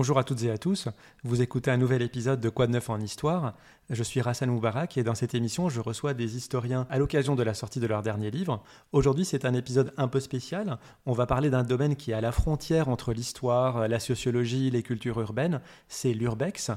Bonjour à toutes et à tous, vous écoutez un nouvel épisode de Quoi de neuf en histoire? Je suis Rassan Moubarak et dans cette émission je reçois des historiens à l'occasion de la sortie de leur dernier livre. Aujourd'hui c'est un épisode un peu spécial, on va parler d'un domaine qui est à la frontière entre l'histoire, la sociologie, les cultures urbaines, c'est l'urbex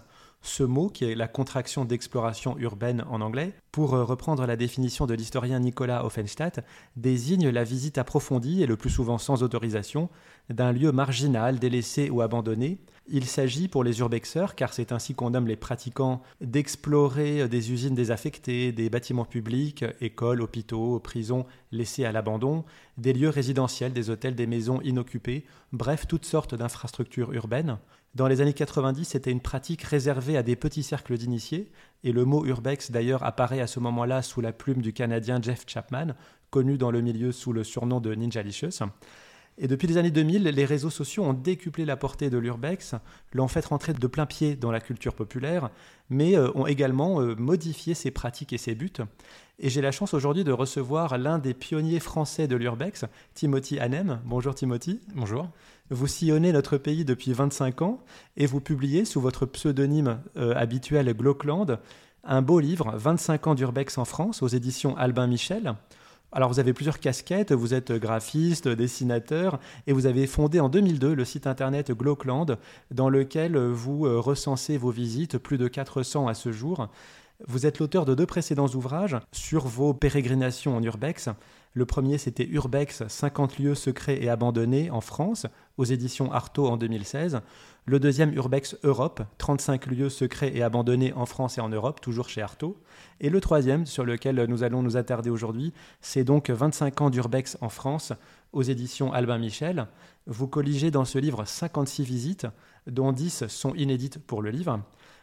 ce mot, qui est la contraction d'exploration urbaine en anglais, pour euh, reprendre la définition de l'historien Nicolas Offenstadt, désigne la visite approfondie, et le plus souvent sans autorisation, d'un lieu marginal, délaissé ou abandonné. Il s'agit pour les urbexeurs, car c'est ainsi qu'on nomme les pratiquants, d'explorer des usines désaffectées, des bâtiments publics, écoles, hôpitaux, prisons laissés à l'abandon, des lieux résidentiels, des hôtels, des maisons inoccupées, bref, toutes sortes d'infrastructures urbaines. Dans les années 90, c'était une pratique réservée à des petits cercles d'initiés, et le mot urbex d'ailleurs apparaît à ce moment-là sous la plume du Canadien Jeff Chapman, connu dans le milieu sous le surnom de Ninjalicious. Et depuis les années 2000, les réseaux sociaux ont décuplé la portée de l'urbex, l'ont fait rentrer de plein pied dans la culture populaire, mais euh, ont également euh, modifié ses pratiques et ses buts. Et j'ai la chance aujourd'hui de recevoir l'un des pionniers français de l'urbex, Timothy Hanem. Bonjour Timothy. Bonjour. Vous sillonnez notre pays depuis 25 ans et vous publiez sous votre pseudonyme euh, habituel Glockland un beau livre, 25 ans d'urbex en France, aux éditions Albin Michel. Alors vous avez plusieurs casquettes, vous êtes graphiste, dessinateur, et vous avez fondé en 2002 le site internet Glockland, dans lequel vous euh, recensez vos visites, plus de 400 à ce jour. Vous êtes l'auteur de deux précédents ouvrages sur vos pérégrinations en urbex. Le premier, c'était Urbex, 50 lieux secrets et abandonnés en France, aux éditions Artaud en 2016. Le deuxième, Urbex Europe, 35 lieux secrets et abandonnés en France et en Europe, toujours chez Artaud. Et le troisième, sur lequel nous allons nous attarder aujourd'hui, c'est donc 25 ans d'Urbex en France, aux éditions Albin Michel. Vous colligez dans ce livre 56 visites, dont 10 sont inédites pour le livre.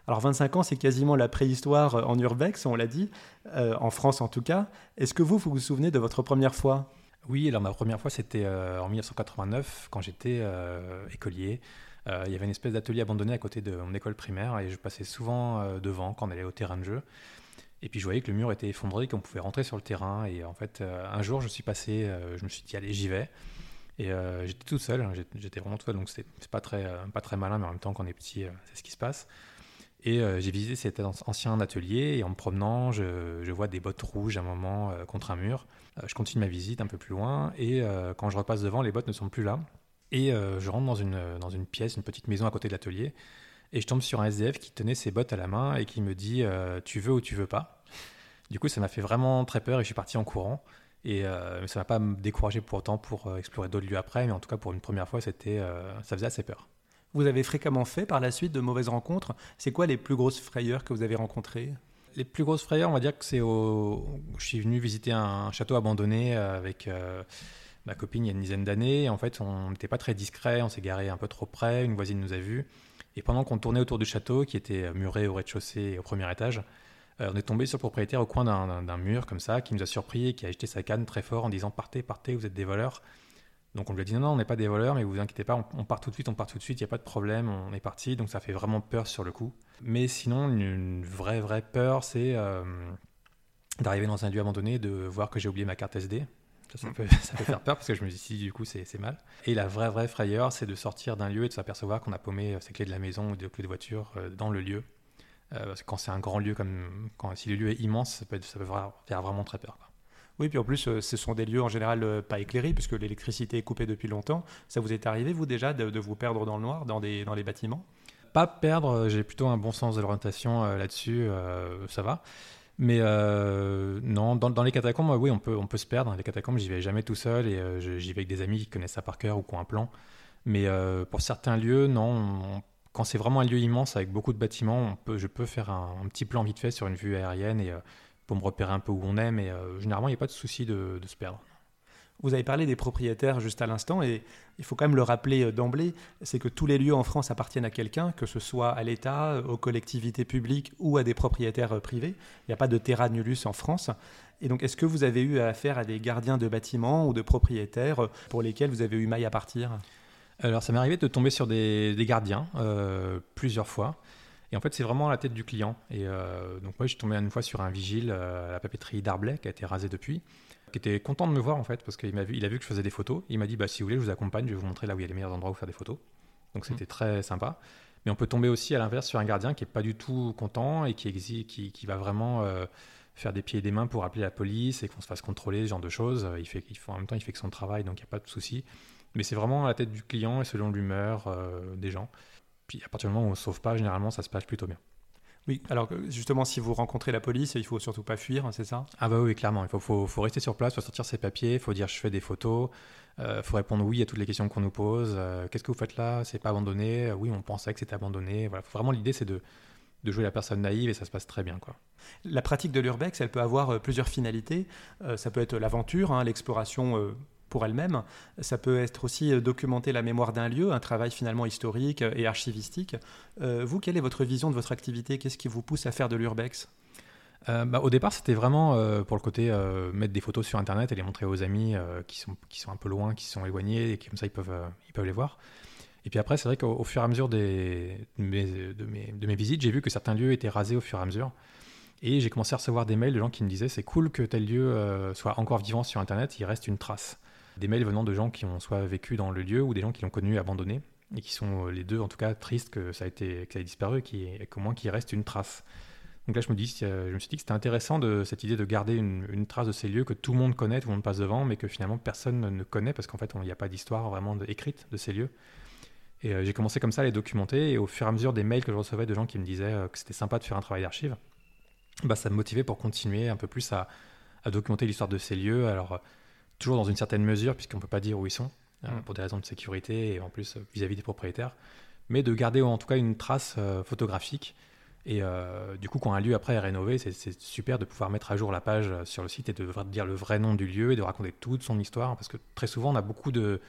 Alors 25 ans, c'est quasiment la préhistoire en urbex, on l'a dit, euh, en France en tout cas. Est-ce que vous, vous vous souvenez de votre première fois? Oui, alors ma première fois, c'était euh, en 1989, quand j'étais euh, écolier. Il y avait une espèce d'atelier abandonné à côté de mon école primaire et je passais souvent devant quand on allait au terrain de jeu. Et puis je voyais que le mur était effondré, qu'on pouvait rentrer sur le terrain. Et en fait, un jour, je suis passé, je me suis dit, allez, j'y vais. Et j'étais tout seul, hein, j'étais vraiment tout seul, donc c'est pas très, pas très malin, mais en même temps, quand on est petit, c'est ce qui se passe. Et euh, j'ai visité cet ancien atelier et en me promenant, je, vois des bottes rouges à un moment euh, contre un mur. Euh, je continue ma visite un peu plus loin et quand je repasse devant, les bottes ne sont plus là. Et je rentre dans une, dans une pièce, une petite maison à côté de l'atelier et je tombe sur un SDF qui tenait ses bottes à la main et qui me dit Tu veux ou tu veux pas? Du coup, ça m'a fait vraiment très peur et je suis parti en courant. Et ça ça m'a pas découragé pour autant pour explorer d'autres lieux après, mais en tout cas pour une première fois, c'était, ça faisait assez peur vous avez fréquemment fait par la suite de mauvaises rencontres. C'est quoi les plus grosses frayeurs que vous avez rencontrées? Les plus grosses frayeurs, on va dire que c'est au. Je suis venu visiter un château abandonné euh, avec euh, ma copine il y a une dizaine d'années. En fait, on n'était pas très discret, on s'est garé un peu trop près, une voisine nous a vus. Et pendant qu'on tournait autour du château, qui était muré au rez-de-chaussée et au premier étage, euh, on est tombé sur le propriétaire au coin d'un mur comme ça, qui nous a surpris et qui a agité sa canne très fort en disant Partez, partez, vous êtes des voleurs. Donc on lui a dit non, non, on n'est pas des voleurs, mais vous inquiétez pas, on, part tout de suite, on part tout de suite, il n'y a pas de problème, on est parti. Donc ça fait vraiment peur sur le coup. Mais sinon, une, vraie, vraie peur, c'est euh, d'arriver dans un lieu abandonné, de voir que j'ai oublié ma carte SD. Ça, peut, faire peur parce que je me dis si du coup c'est mal. Et la vraie, vraie frayeur, c'est de sortir d'un lieu et de s'apercevoir qu'on a paumé euh, ses clés de la maison ou des clés de voiture euh, dans le lieu. parce que quand c'est un grand lieu, comme quand, si le lieu est immense, ça peut, ça peut faire vraiment très peur. Oui, puis en plus, euh, ce sont des lieux en général euh, pas éclairés, puisque l'électricité est coupée depuis longtemps. Ça vous est arrivé, vous, déjà, de, vous perdre dans le noir, dans, des, dans les bâtiments? Pas perdre, euh, j'ai plutôt un bon sens de l'orientation là-dessus, ça va. Mais non, dans, les catacombes, oui, on peut, on peut se perdre. Les catacombes, j'y vais jamais tout seul et j'y vais avec des amis qui connaissent ça par cœur ou qui ont un plan. Mais pour certains lieux, non. quand c'est vraiment un lieu immense avec beaucoup de bâtiments, on peut, je peux faire un, petit plan vite fait sur une vue aérienne et pour me repérer un peu où on est, mais euh, généralement, il n'y a pas de souci de, se perdre. Vous avez parlé des propriétaires juste à l'instant, et il faut quand même le rappeler euh, d'emblée, c'est que tous les lieux en France appartiennent à quelqu'un, que ce soit à l'État, aux collectivités publiques ou à des propriétaires euh, privés. Il n'y a pas de terra nullus en France. Et donc, est-ce que vous avez eu affaire à des gardiens de bâtiments ou de propriétaires pour lesquels vous avez eu maille à partir? Alors, ça m'est arrivé de tomber sur des, gardiens plusieurs fois. Et en fait, c'est vraiment à la tête du client. Et euh, donc, moi, je suis tombé une fois sur un vigile euh, à la papeterie d'Arblay, qui a été rasé depuis, qui était content de me voir, en fait, parce qu'il m'a vu, il a vu que je faisais des photos. Il m'a dit, bah, si vous voulez, je vous accompagne, je vais vous montrer là où il y a les meilleurs endroits où faire des photos. Donc c'était très sympa. Mais on peut tomber aussi à l'inverse sur un gardien qui est pas du tout content et qui, qui, qui va vraiment euh, faire des pieds et des mains pour appeler la police et qu'on se fasse contrôler, ce genre de choses. Il fait, il fait, en même temps, il fait que son travail, donc il n'y a pas de souci. Mais c'est vraiment à la tête du client et selon l'humeur euh, des gens. Puis à partir du moment où on ne sauve pas, généralement, ça se passe plutôt bien. Oui, alors justement, si vous rencontrez la police, il faut surtout pas fuir, c'est ça? Ah bah oui, clairement. Il faut, faut, faut, rester sur place, il faut sortir ses papiers, il faut dire je fais des photos, il euh, faut répondre oui à toutes les questions qu'on nous pose. Euh, qu'est-ce que vous faites là? C'est pas abandonné Oui, on pensait que c'était abandonné. Voilà. Vraiment, l'idée, c'est de, de jouer la personne naïve et ça se passe très bien. Quoi. La pratique de l'urbex, elle peut avoir euh, plusieurs finalités. ça peut être l'aventure, hein, l'exploration pour elle-même. Ça peut être aussi documenter la mémoire d'un lieu, un travail finalement historique et archivistique. vous, quelle est votre vision de votre activité? Qu'est-ce qui vous pousse à faire de l'urbex? Euh, bah, au départ, c'était vraiment euh, pour le côté euh, mettre des photos sur Internet et les montrer aux amis qui, sont, qui sont un peu loin, qui sont éloignés, et comme ça, ils peuvent, ils peuvent les voir. Et puis après, c'est vrai qu'au fur et à mesure des, de, mes, de, mes, visites, j'ai vu que certains lieux étaient rasés au fur et à mesure. Et j'ai commencé à recevoir des mails de gens qui me disaient c'est cool que tel lieu soit encore vivant sur Internet, il reste une trace. Des mails venant de gens qui ont soit vécu dans le lieu ou des gens qui l'ont connu abandonné et qui sont les deux en tout cas tristes que ça a été que ça ait disparu et qu'au moins qu'il reste une trace. Donc là, je me, dis, je me suis dit que c'était intéressant de cette idée de garder une, trace de ces lieux que tout le monde connaît, tout le monde passe devant, mais que finalement personne ne connaît parce qu'en fait, il n'y a pas d'histoire vraiment écrite de ces lieux. Et euh, j'ai commencé comme ça à les documenter, et au fur et à mesure des mails que je recevais de gens qui me disaient euh, que c'était sympa de faire un travail d'archive, bah, ça me motivait pour continuer un peu plus à, documenter l'histoire de ces lieux. Alors, euh, toujours dans une certaine mesure, puisqu'on ne peut pas dire où ils sont, mm. pour des raisons de sécurité et en plus vis-à-vis -vis des propriétaires, mais de garder en tout cas une trace photographique et euh, du coup, quand un lieu après est rénové, c'est super de pouvoir mettre à jour la page euh, sur le site et de dire le vrai nom du lieu et de raconter toute son histoire. Parce que très souvent, on a beaucoup de,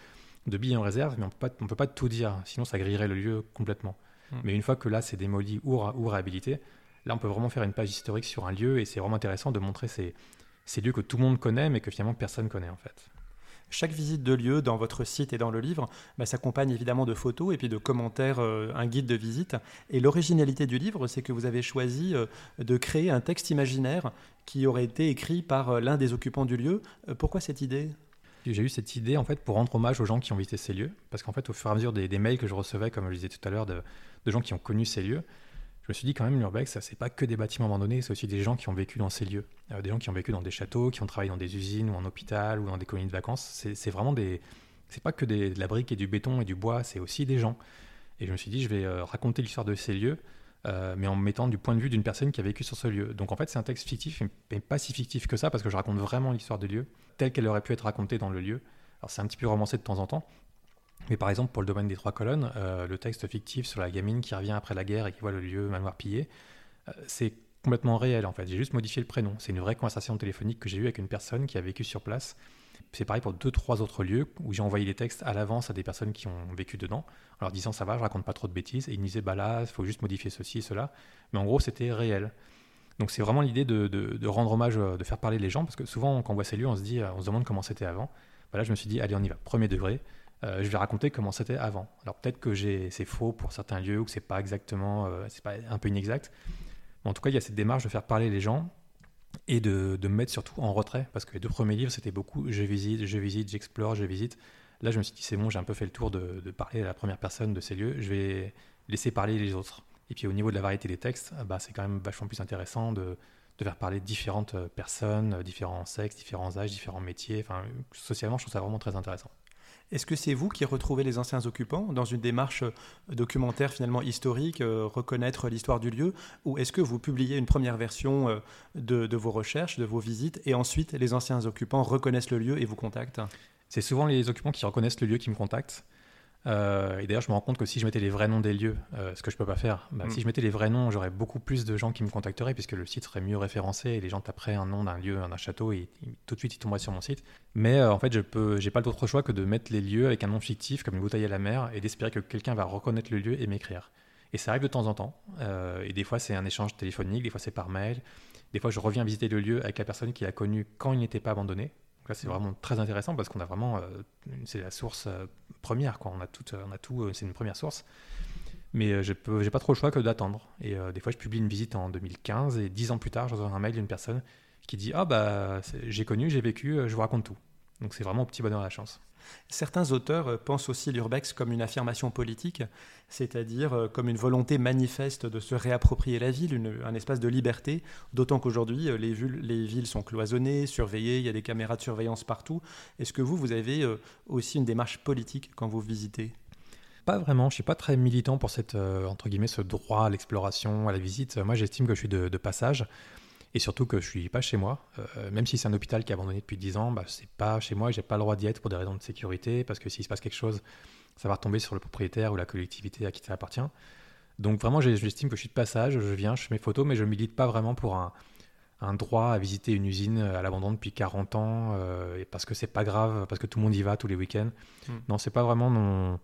de billets en réserve, mais on ne peut pas tout dire. Sinon, ça grillerait le lieu complètement. Hmm. Mais une fois que là, c'est démoli ou, ou, réhabilité, là, on peut vraiment faire une page historique sur un lieu et c'est vraiment intéressant de montrer ces, ces lieux que tout le monde connaît, mais que finalement personne connaît en fait. Chaque visite de lieu dans votre site et dans le livre bah, s'accompagne évidemment de photos et puis de commentaires, euh, un guide de visite. Et l'originalité du livre, c'est que vous avez choisi euh, de créer un texte imaginaire qui aurait été écrit par euh, l'un des occupants du lieu. pourquoi cette idée? J'ai eu cette idée en fait pour rendre hommage aux gens qui ont visité ces lieux, parce qu'en fait au fur et à mesure des, mails que je recevais, comme je le disais tout à l'heure, de, gens qui ont connu ces lieux, me suis dit quand même l'urbex, c'est pas que des bâtiments abandonnés, c'est aussi des gens qui ont vécu dans ces lieux, euh, des gens qui ont vécu dans des châteaux, qui ont travaillé dans des usines ou en hôpital ou dans des colonies de vacances. C'est vraiment des, c'est pas que des, de la brique et du béton et du bois, c'est aussi des gens. Et je me suis dit, je vais euh, raconter l'histoire de ces lieux, euh, mais en mettant du point de vue d'une personne qui a vécu sur ce lieu. Donc en fait, c'est un texte fictif, mais pas si fictif que ça, parce que je raconte vraiment l'histoire des lieux telle qu'elle aurait pu être racontée dans le lieu. Alors c'est un petit peu romancé de temps en temps, mais par exemple, pour le domaine des trois colonnes, euh, le texte fictif sur la gamine qui revient après la guerre et qui voit le lieu manoir pillé, euh, c'est complètement réel en fait. J'ai juste modifié le prénom. C'est une vraie conversation téléphonique que j'ai eue avec une personne qui a vécu sur place. C'est pareil pour deux, trois autres lieux où j'ai envoyé les textes à l'avance à des personnes qui ont vécu dedans, en leur disant ça va, je raconte pas trop de bêtises. Et ils me disaient bah là, il faut juste modifier ceci et cela. Mais en gros, c'était réel. Donc c'est vraiment l'idée de, rendre hommage, euh, de faire parler les gens, parce que souvent quand on voit ces lieux, on se dit, on demande comment c'était avant. Bah là, je me suis dit, allez, on y va, premier degré. Euh, je vais raconter comment c'était avant. Alors peut-être que c'est faux pour certains lieux ou que c'est pas exactement, euh, c'est pas un peu inexact. Mais en tout cas, il y a cette démarche de faire parler les gens et de, me mettre surtout en retrait parce que les deux premiers livres c'était beaucoup je visite, je visite, j'explore, je visite. Là, je me suis dit c'est bon, j'ai un peu fait le tour de, parler à la première personne de ces lieux. Je vais laisser parler les autres. Et puis au niveau de la variété des textes, bah, c'est quand même vachement plus intéressant de, de faire parler différentes personnes, différents sexes, différents âges, différents métiers. Enfin, socialement, je trouve ça vraiment très intéressant. Est-ce que c'est vous qui retrouvez les anciens occupants dans une démarche euh, documentaire finalement historique, euh, reconnaître l'histoire du lieu, ou est-ce que vous publiez une première version euh, de, vos recherches, de vos visites, et ensuite les anciens occupants reconnaissent le lieu et vous contactent? C'est souvent les occupants qui reconnaissent le lieu qui me contactent. Euh, et d'ailleurs, je me rends compte que si je mettais les vrais noms des lieux, euh, ce que je peux pas faire, bah, mm. si je mettais les vrais noms, j'aurais beaucoup plus de gens qui me contacteraient puisque le site serait mieux référencé et les gens taperaient un nom d'un lieu, d'un château et, tout de suite ils tomberaient sur mon site. Mais euh, en fait, je peux, j'ai pas d'autre choix que de mettre les lieux avec un nom fictif comme une bouteille à la mer et d'espérer que quelqu'un va reconnaître le lieu et m'écrire. Et ça arrive de temps en temps. et des fois, c'est un échange téléphonique, des fois, c'est par mail. Des fois, je reviens visiter le lieu avec la personne qui l'a connu quand il n'était pas abandonné c'est vraiment très intéressant parce qu'on a vraiment, euh, c'est la source euh, première, quoi. On a tout, on a tout, euh, c'est une première source. Mais je n'ai pas trop le choix que d'attendre. Et des fois, je publie une visite en 2015 et dix ans plus tard, je reçois un mail d'une personne qui dit Ah, bah, j'ai connu, j'ai vécu, je vous raconte tout. Donc c'est vraiment au petit bonheur de la chance. Certains auteurs euh, pensent aussi l'urbex comme une affirmation politique, c'est-à-dire euh, comme une volonté manifeste de se réapproprier la ville, un espace de liberté, d'autant qu'aujourd'hui euh, les, les, villes sont cloisonnées, surveillées, il y a des caméras de surveillance partout. Est-ce que vous, vous avez aussi une démarche politique quand vous visitez? Pas vraiment, je suis pas très militant pour cette, entre guillemets, ce droit à l'exploration, à la visite. Moi, j'estime que je suis de passage. Et surtout que je suis pas chez moi, euh, même si c'est un hôpital qui est abandonné depuis 10 ans, bah, c'est pas chez moi et j'ai pas le droit d'y être pour des raisons de sécurité, parce que s'il se passe quelque chose, ça va retomber sur le propriétaire ou la collectivité à qui ça appartient. Donc vraiment, j'estime que je suis de passage, je viens, je fais mes photos, mais je milite pas vraiment pour un, droit à visiter une usine à l'abandon depuis 40 ans, euh, parce que c'est pas grave, parce que tout le monde y va tous les week-ends. Hmm. Non, c'est pas vraiment mon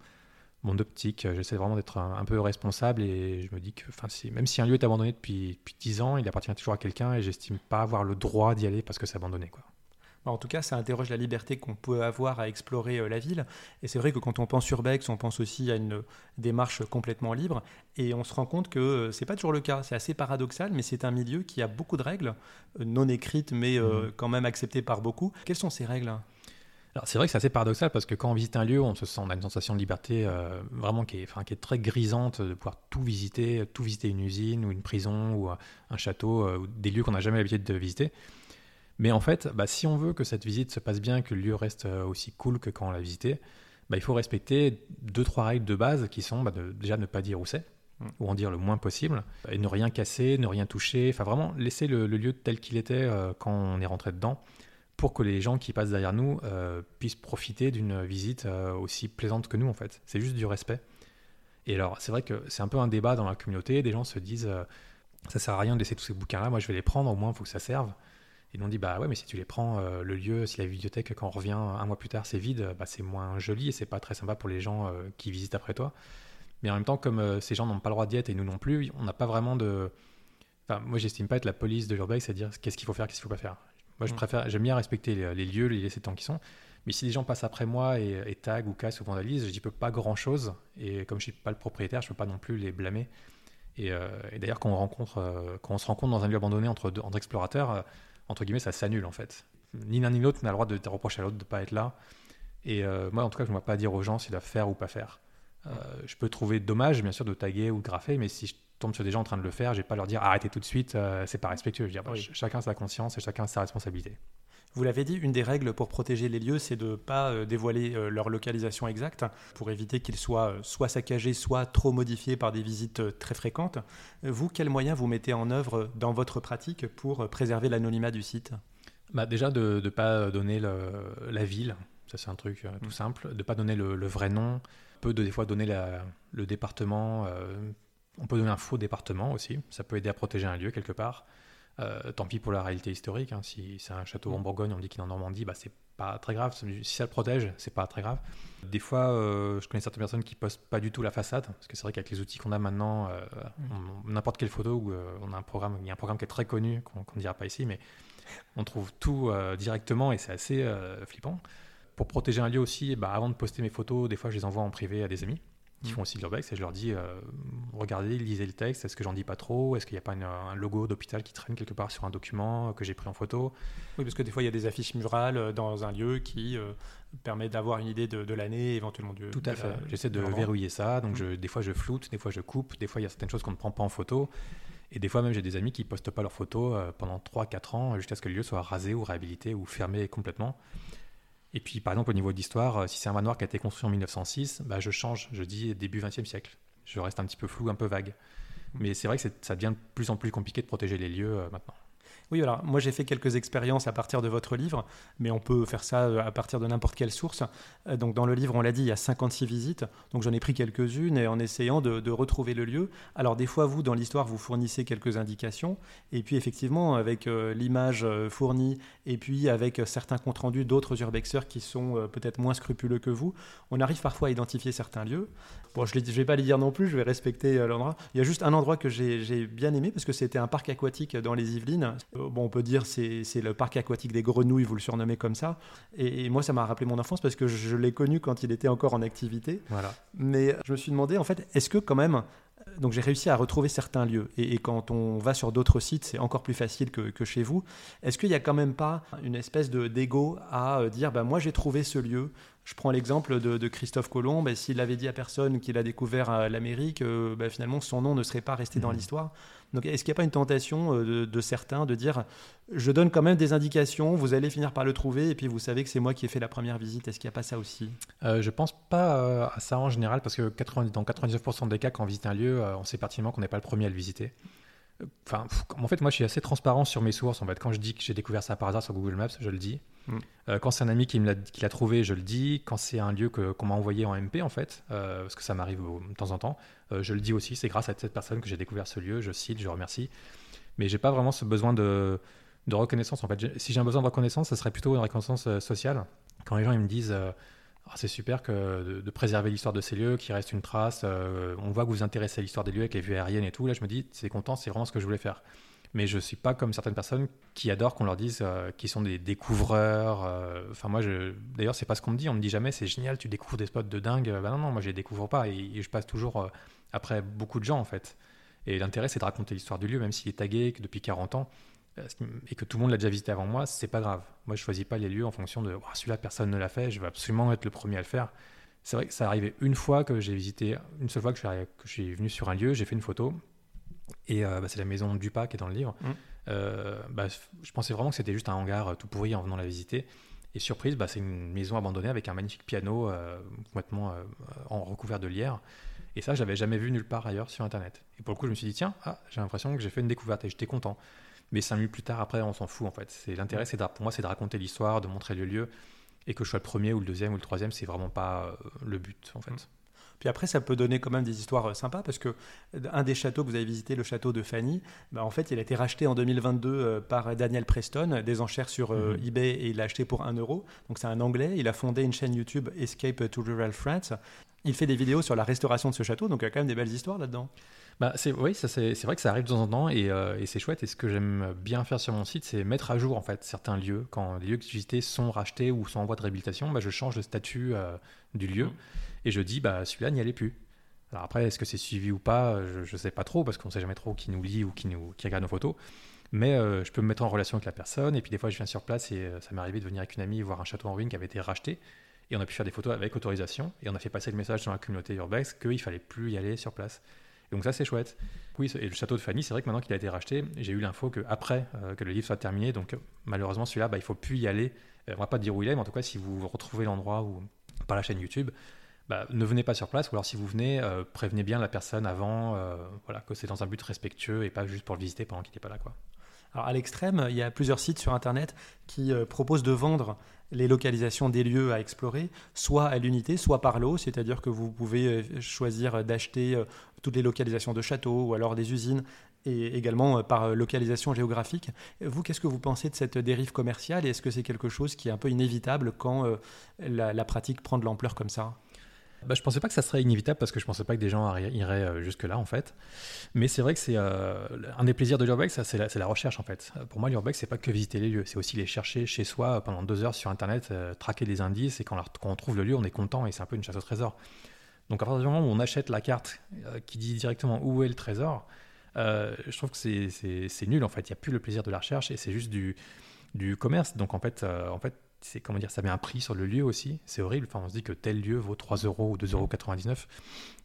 mon optique. J'essaie vraiment d'être un, peu responsable et je me dis que si, même si un lieu est abandonné depuis, depuis 10 ans, il appartient toujours à quelqu'un et j'estime pas avoir le droit d'y aller parce que c'est abandonné. Quoi. Bah, en tout cas, ça interroge la liberté qu'on peut avoir à explorer euh, la ville. Et c'est vrai que quand on pense urbex, on pense aussi à une démarche complètement libre. Et on se rend compte que euh, c'est pas toujours le cas. C'est assez paradoxal, mais c'est un milieu qui a beaucoup de règles, euh, non écrites, mais mmh. quand même acceptées par beaucoup. Quelles sont ces règles? C'est vrai que c'est assez paradoxal parce que quand on visite un lieu, on se sent, on a une sensation de liberté euh, vraiment qui est, enfin, qui est très grisante de pouvoir tout visiter, tout visiter une usine ou une prison ou un château, euh, ou des lieux qu'on n'a jamais l'habitude de visiter. Mais en fait, bah, si on veut que cette visite se passe bien, que le lieu reste euh, aussi cool que quand on l'a visité, bah, il faut respecter deux, trois règles de base qui sont bah, de, déjà ne pas dire où c'est, mm. ou en dire le moins possible, et ne rien casser, ne rien toucher, enfin vraiment laisser le, le lieu tel qu'il était quand on est rentré dedans pour que les gens qui passent derrière nous euh, puissent profiter d'une visite euh, aussi plaisante que nous en fait. C'est juste du respect. Et alors c'est vrai que c'est un peu un débat dans la communauté. Des gens se disent euh, ça sert à rien de laisser tous ces bouquins-là. Moi je vais les prendre au moins il faut que ça serve. Et on dit bah ouais mais si tu les prends le lieu, si la bibliothèque quand on revient un mois plus tard c'est vide, bah, c'est moins joli et c'est pas très sympa pour les gens qui visitent après toi. Mais en même temps comme ces gens n'ont pas le droit d'y être et nous non plus, on n'a pas vraiment de Enfin, moi, j'estime pas être la police de l'urbex, c'est-à-dire qu'est-ce qu'il faut faire, qu'est-ce qu'il faut pas faire. Moi, je mm. préfère, j'aime bien respecter les, lieux, les laisser tant qu'ils sont. Mais si les gens passent après moi et, et tag ou cassent ou vandalisent, je n'y peux pas grand-chose. Et comme je ne suis pas le propriétaire, je ne peux pas non plus les blâmer. Et, euh, d'ailleurs, quand on rencontre, euh, quand on se rencontre dans un lieu abandonné entre, entre explorateurs, euh, entre guillemets, ça s'annule en fait. Ni l'un ni l'autre n'a le droit de, reprocher à l'autre de ne pas être là. Et moi, en tout cas, je ne vais pas dire aux gens s'ils doivent faire ou pas faire. je peux trouver dommage, bien sûr, de taguer ou de graffer, mais si je tombe sur des gens en train de le faire, je vais pas leur dire arrêtez tout de suite, euh, c'est pas respectueux. Je veux dire, chacun sa conscience et chacun sa responsabilité. Vous l'avez dit, une des règles pour protéger les lieux, c'est de ne pas euh, dévoiler euh, leur localisation exacte pour éviter qu'ils soient soit saccagés, soit trop modifiés par des visites très fréquentes. Vous, quels moyens vous mettez en œuvre dans votre pratique pour préserver l'anonymat du site? Bah Déjà de ne pas donner la ville, ça c'est un truc tout mm. simple, de ne pas donner le, vrai nom, peut de des fois donner le département, on peut donner un faux département aussi, ça peut aider à protéger un lieu quelque part. Euh, tant pis pour la réalité historique, hein. si c'est un château en Bourgogne, on dit qu'il est en Normandie, bah, c'est pas très grave. Si ça le protège, c'est pas très grave. Des fois, euh, je connais certaines personnes qui postent pas du tout la façade, parce que c'est vrai qu'avec les outils qu'on a maintenant, euh, n'importe quelle photo, on a un programme, il y a un programme qui est très connu, qu'on ne dira pas ici, mais on trouve tout directement et c'est assez flippant. Pour protéger un lieu aussi, bah, avant de poster mes photos, des fois je les envoie en privé à des amis qui font aussi de l'urbex et je leur dis euh, regardez, lisez le texte, est-ce que j'en dis pas trop? Est-ce qu'il n'y a pas un logo d'hôpital qui traîne quelque part sur un document que j'ai pris en photo? Oui, parce que des fois il y a des affiches murales euh, dans un lieu qui euh, permet d'avoir une idée de, l'année, éventuellement du. Tout à fait. J'essaie de verrouiller ça, donc je, des fois je floute, des fois je coupe, des fois il y a certaines choses qu'on ne prend pas en photo. Et des fois même j'ai des amis qui postent pas leurs photos pendant 3-4 ans jusqu'à ce que le lieu soit rasé ou réhabilité ou fermé complètement. Et puis, par exemple, au niveau d'histoire, euh, si c'est un manoir qui a été construit en 1906, bah, je change, je dis début 20e siècle. Je reste un petit peu flou, un peu vague. Mais c'est vrai que ça devient de plus en plus compliqué de protéger les lieux euh, maintenant. Oui, alors moi j'ai fait quelques expériences à partir de votre livre, mais on peut faire ça euh, à partir de n'importe quelle source. Euh, donc dans le livre, on l'a dit, il y a 56 visites, donc j'en ai pris quelques-unes et en essayant de, retrouver le lieu. Alors des fois, vous, dans l'histoire, vous fournissez quelques indications, et puis effectivement, avec euh, l'image fournie, et puis avec certains comptes rendus d'autres urbexeurs qui sont peut-être moins scrupuleux que vous, on arrive parfois à identifier certains lieux. Bon, je ne vais pas les dire non plus, je vais respecter l'endroit. Il y a juste un endroit que j'ai bien aimé, parce que c'était un parc aquatique dans les Yvelines. Euh, bon, on peut dire c'est c'est le parc aquatique des grenouilles, vous le surnommez comme ça. Et, moi, ça m'a rappelé mon enfance parce que je, l'ai connu quand il était encore en activité. Voilà. Mais je me suis demandé, en fait, est-ce que quand même Donc j'ai réussi à retrouver certains lieux. Et, quand on va sur d'autres sites, c'est encore plus facile que, chez vous. Est-ce qu'il n'y a quand même pas une espèce d'ego à euh, dire, bah, moi j'ai trouvé ce lieu, je prends l'exemple de, Christophe Colomb, bah, s'il avait dit à personne qu'il a découvert euh, l'Amérique, euh, bah, finalement son nom ne serait pas resté dans mmh. l'histoire. Donc est-ce qu'il n'y a pas une tentation euh, de, certains de dire je donne quand même des indications, vous allez finir par le trouver et puis vous savez que c'est moi qui ai fait la première visite Est-ce qu'il n'y a pas ça aussi? Euh, Je pense pas à ça en général parce que dans 99% des cas, quand on visite un lieu, on sait pertinemment qu'on n'est pas le premier à le visiter. Enfin, en fait, moi, je suis assez transparent sur mes sources. En fait, quand je dis que j'ai découvert ça par hasard sur Google Maps, je le dis. Mm. Euh, quand c'est un ami qui l'a trouvé, je le dis. Quand c'est un lieu qu'on m'a envoyé en MP, en fait, euh, parce que ça m'arrive de temps en temps, euh, je le dis aussi. C'est grâce à cette personne que j'ai découvert ce lieu. Je cite, je remercie. Mais j'ai pas vraiment ce besoin de, de reconnaissance. En fait, si j'ai un besoin de reconnaissance, ce serait plutôt une reconnaissance sociale. Quand les gens me disent ah, c'est super que de, préserver l'histoire de ces lieux, qu'il reste une trace. On voit que vous vous intéressez à l'histoire des lieux avec les vues aériennes et tout. Là, je me dis, c'est content, c'est vraiment ce que je voulais faire. Mais je ne suis pas comme certaines personnes qui adorent qu'on leur dise euh, qu'ils sont des découvreurs. Euh, enfin, moi, je... d'ailleurs, c'est pas ce qu'on me dit. On me dit jamais, c'est génial, tu découvres des spots de dingue. Ben non, non, moi, je les découvre pas. Et, je passe toujours après beaucoup de gens, en fait. Et l'intérêt, c'est de raconter l'histoire du lieu, même s'il est tagué depuis 40 ans et que tout le monde l'a déjà visité avant moi, c'est pas grave. Moi, je choisis pas les lieux en fonction de celui-là, personne ne l'a fait, je vais absolument être le premier à le faire. C'est vrai que ça arrivé une fois que j'ai visité, une seule fois que je suis, venu sur un lieu, j'ai fait une photo, et euh, bah, c'est la maison du Dupas qui est dans le livre. Mmh. Euh, bah, je pensais vraiment que c'était juste un hangar euh, tout pourri en venant la visiter. Et surprise, bah, c'est une maison abandonnée avec un magnifique piano complètement en recouvert de lierre. Et ça, je n'avais jamais vu nulle part ailleurs sur Internet. Et pour le coup, je me suis dit, tiens, ah, j'ai l'impression que j'ai fait une découverte et j'étais content. Mais cinq minutes plus tard, après, on s'en fout en fait. C'est l'intérêt, c'est pour moi, c'est de raconter l'histoire, de montrer le lieu, et que je sois le premier ou le deuxième ou le troisième, c'est vraiment pas le but en fait. Mm. Puis après, ça peut donner quand même des histoires euh, sympas parce que euh, un des châteaux que vous avez visité, le château de Fanny, bah, en fait, il a été racheté en 2022 par Daniel Preston, des enchères sur mm-hmm. eBay et il l'a acheté pour 1 euro. Donc c'est un anglais. Il a fondé une chaîne YouTube Escape to Rural France. Il fait des vidéos sur la restauration de ce château, donc il y a quand même des belles histoires là-dedans. Bah, c'est, oui, ça, c'est, vrai que ça arrive de temps en temps et, euh, et, c'est chouette. Et ce que j'aime bien faire sur mon site, c'est mettre à jour en fait certains lieux. Quand les lieux que j'ai visités sont rachetés ou sont en voie de réhabilitation, bah, je change le statut euh, du lieu mmh. Et je dis bah, celui-là n'y allait plus. Alors après, est-ce que c'est suivi ou pas Je ne sais pas trop parce qu'on ne sait jamais trop qui nous lit ou qui, regarde nos photos. Mais euh, je peux me mettre en relation avec la personne et puis des fois je viens sur place et ça m'est arrivé de venir avec une amie voir un château en ruine qui avait été racheté et on a pu faire des photos avec autorisation et on a fait passer le message dans la communauté urbex qu'il fallait plus y aller sur place. Et donc ça c'est chouette. Oui, et le château de Fanny, c'est vrai que maintenant qu'il a été racheté, j'ai eu l'info qu'après euh, que le livre soit terminé, donc malheureusement celui-là, bah, il ne faut plus y aller. Euh, on va pas dire où il est, mais en tout cas, si vous retrouvez l'endroit ou par la chaîne YouTube, bah, ne venez pas sur place, ou alors si vous venez, euh, prévenez bien la personne avant, voilà, que c'est dans un but respectueux et pas juste pour le visiter pendant qu'il n'est pas là. Quoi. Alors à l'extrême, il y a plusieurs sites sur Internet qui proposent de vendre les localisations des lieux à explorer, soit à l'unité, soit par lot, c'est-à-dire que vous pouvez choisir d'acheter toutes les localisations de châteaux ou alors des usines et également euh, par localisation géographique. Vous, qu'est-ce que vous pensez de cette dérive commerciale et est-ce que c'est quelque chose qui est un peu inévitable quand euh, la, pratique prend de l'ampleur comme ça? Bah, je pensais pas que ça serait inévitable parce que je pensais pas que des gens iraient euh, jusque-là en fait. Mais c'est vrai que c'est un des plaisirs de l'urbex, c'est la, recherche en fait. Pour moi, l'urbex, c'est pas que visiter les lieux, c'est aussi les chercher chez soi pendant deux heures sur internet, traquer des indices et quand, on trouve le lieu, on est content et c'est un peu une chasse au trésor. Donc à partir du moment où on achète la carte euh, qui dit directement où est le trésor, euh, je trouve que c'est nul en fait. Il n'y a plus le plaisir de la recherche et c'est juste du, commerce. Donc en fait, euh, en fait c'est comment dire, ça met un prix sur le lieu aussi. C'est horrible. Enfin, on se dit que tel lieu vaut 3 euros ou 2,99 euros.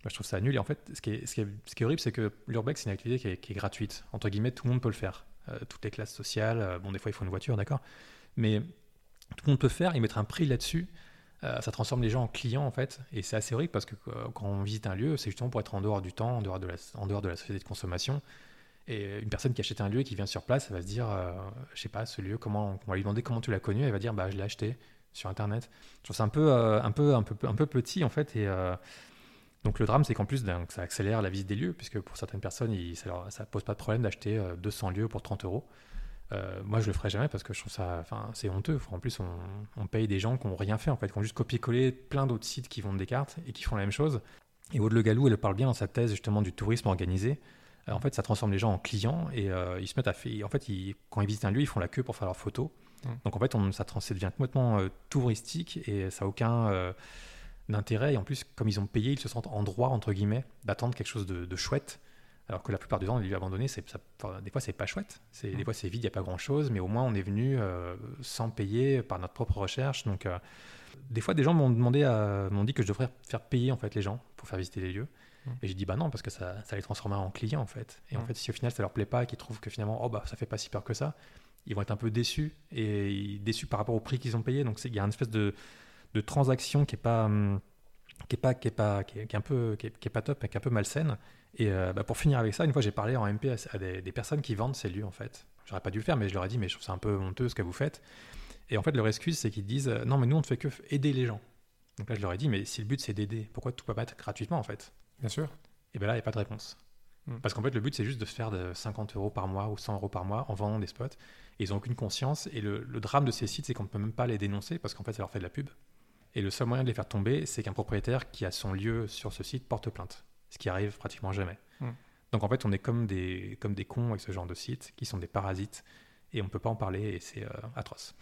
je trouve ça nul. Et en fait, ce qui est, horrible, c'est que l'urbex, c'est une activité qui est, gratuite. Entre guillemets, tout le monde peut le faire. toutes les classes sociales. bon, des fois, il faut une voiture, d'accord. Mais tout le monde peut faire et mettre un prix là-dessus. Euh, ça transforme les gens en clients en fait, et c'est assez horrible parce que euh, quand on visite un lieu, c'est justement pour être en dehors du temps, en dehors de la société de consommation. Et une personne qui achète un lieu et qui vient sur place, elle va se dire, euh, je sais pas, ce lieu, comment, on va lui demander comment tu l'as connu, elle va dire, bah je l'ai acheté sur internet. Je trouve ça un peu, un peu, un peu, un peu petit en fait, et donc le drame, c'est qu'en plus, ça accélère la visite des lieux, puisque pour certaines personnes, ça ne pose pas de problème d'acheter 200 lieux pour 30 euros. Euh, moi, je le ferai jamais parce que je trouve ça, enfin, c'est honteux. En plus, on, paye des gens qui n'ont rien fait en fait, qui ont juste copié-collé plein d'autres sites qui vendent des cartes et qui font la même chose. Et Aude Le Gallou, elle parle bien dans sa thèse justement du tourisme organisé. Euh, en fait, ça transforme les gens en clients et euh, ils se mettent à faire. En fait, quand ils visitent un lieu, ils font la queue pour faire leurs photos. Mmh. Donc en fait, on, ça, ça, devient complètement touristique et ça n'a aucun d'intérêt. Et en plus, comme ils ont payé, ils se sentent en droit, entre guillemets, d'attendre quelque chose de, chouette. Alors que la plupart du temps, les lieux abandonnés, des fois, c'est pas chouette. C'est, Des mmh. fois, c'est vide, il n'y a pas grand-chose. Mais au moins, on est venu euh, sans payer par notre propre recherche. Donc, euh, des fois, des gens m'ont demandé, m'ont dit que je devrais faire payer en fait les gens pour faire visiter les lieux. Et j'ai dit bah non parce que ça, ça les transformer en clients en fait. Et en mmh. fait, si au final ça leur plaît pas et qu'ils trouvent que finalement oh bah ça fait pas si peur que ça, ils vont être un peu déçus et déçus par rapport au prix qu'ils ont payé. Donc il y a une espèce de, de transaction qui est pas hum, qui est pas qui est pas qui est, un peu qui est, pas top qui est un peu malsaine. Et euh, bah, pour finir avec ça, une fois j'ai parlé en MP à, des, personnes qui vendent ces lieux en fait. J'aurais pas dû le faire, mais je leur ai dit mais je trouve ça un peu honteux ce que vous faites. Et en fait leur excuse c'est qu'ils disent non mais nous on ne fait que aider les gens. Donc là je leur ai dit mais si le but c'est d'aider, pourquoi tout peut pas être gratuitement en fait? Bien sûr. Et bien là il n'y a pas de réponse. Hmm. Parce qu'en fait, le but, c'est juste de se faire de 50 euros par mois ou 100 euros par mois en vendant des spots. Et ils n'ont aucune conscience. Et le, drame de ces sites, c'est qu'on ne peut même pas les dénoncer parce qu'en fait, ça leur fait de la pub. Et le seul moyen de les faire tomber, c'est qu'un propriétaire qui a son lieu sur ce site porte plainte. Ce qui arrive pratiquement jamais. Hmm. Donc en fait, on est comme des, comme des cons avec ce genre de sites qui sont des parasites et on ne peut pas en parler et c'est euh, atroce.